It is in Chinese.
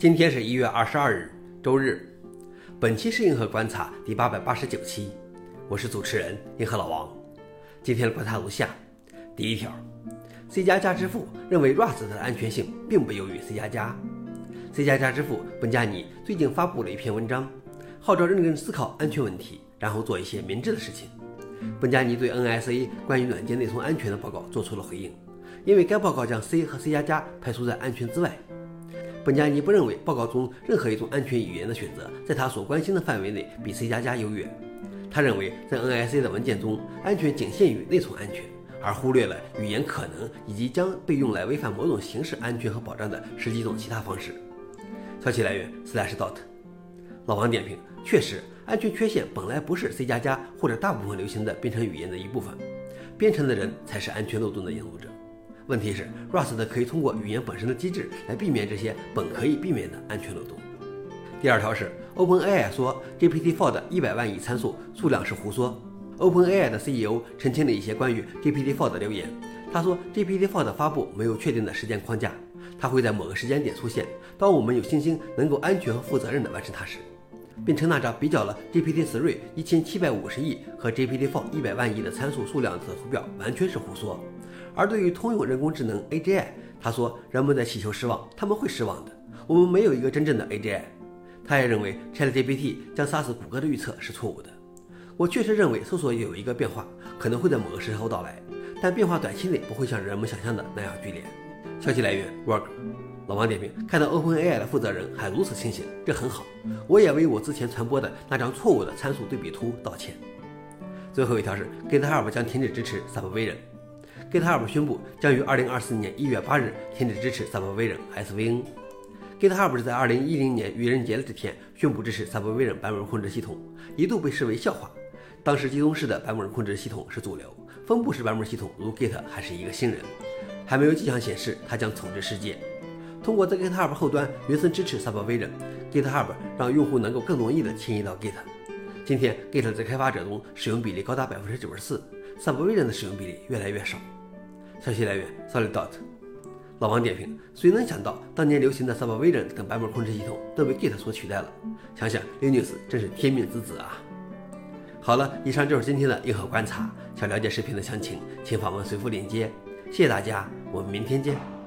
今天是一月二十二日，周日。本期是硬核观察第八百八十九期，我是主持人硬核老王。今天的观察如下：第一条，C 加加之父认为 Rust 的安全性并不优于 C 加加。C 加加之父本加尼最近发布了一篇文章，号召认真思考安全问题，然后做一些明智的事情。本加尼对 NSA 关于软件内存安全的报告做出了回应，因为该报告将 C 和 C 加加排除在安全之外。本加尼不认为报告中任何一种安全语言的选择在他所关心的范围内比 C 加加优越。他认为在 NSA 的文件中，安全仅限于内存安全，而忽略了语言可能以及将被用来违反某种形式安全和保障的十几种其他方式。消息来源：Slashdot。老王点评：确实，安全缺陷本来不是 C 加加或者大部分流行的编程语言的一部分，编程的人才是安全漏洞的引路者。问题是，Rust 可以通过语言本身的机制来避免这些本可以避免的安全漏洞。第二条是，OpenAI 说 GPT-4 的一百万亿参数数量是胡说。OpenAI 的 CEO 澄清了一些关于 GPT-4 的留言。他说，GPT-4 的发布没有确定的时间框架，它会在某个时间点出现，当我们有信心能够安全和负责任地完成它时，并称那张比较了 GPT-3 一千七百五十亿和 GPT-4 一百万亿的参数数量的图表完全是胡说。而对于通用人工智能 AGI，他说人们在祈求失望，他们会失望的。我们没有一个真正的 AGI。他也认为 ChatGPT 将杀死谷歌的预测是错误的。我确实认为搜索有一个变化，可能会在某个时候到来，但变化短期内不会像人们想象的那样剧烈。消息来源：Work。老王点评：看到 OpenAI 的负责人还如此清醒，这很好。我也为我之前传播的那张错误的参数对比图道歉。最后一条是 GitHub 将停止支持 Subversion。GitHub 宣布将于2024年1月8日停止支持 Subversion SVN。GitHub 是在2010年愚人节的这天宣布支持 Subversion 版本控制系统，一度被视为笑话。当时集中式的版本控制系统是主流，分布式版本系统如 Git 还是一个新人，还没有迹象显示它将统治世界。通过在 GitHub 后端原生支持 Subversion，GitHub 让用户能够更容易地迁移到 Git。今天 Git 在开发者中使用比例高达百分之九十四，Subversion 的使用比例越来越少。消息来源：Solid.dot。老王点评：谁能想到当年流行的 Subversion 等版本控制系统都被 Git 所取代了？想想 Linux 真是天命之子啊！好了，以上就是今天的硬核观察。想了解视频的详情，请访问随附链接。谢谢大家，我们明天见。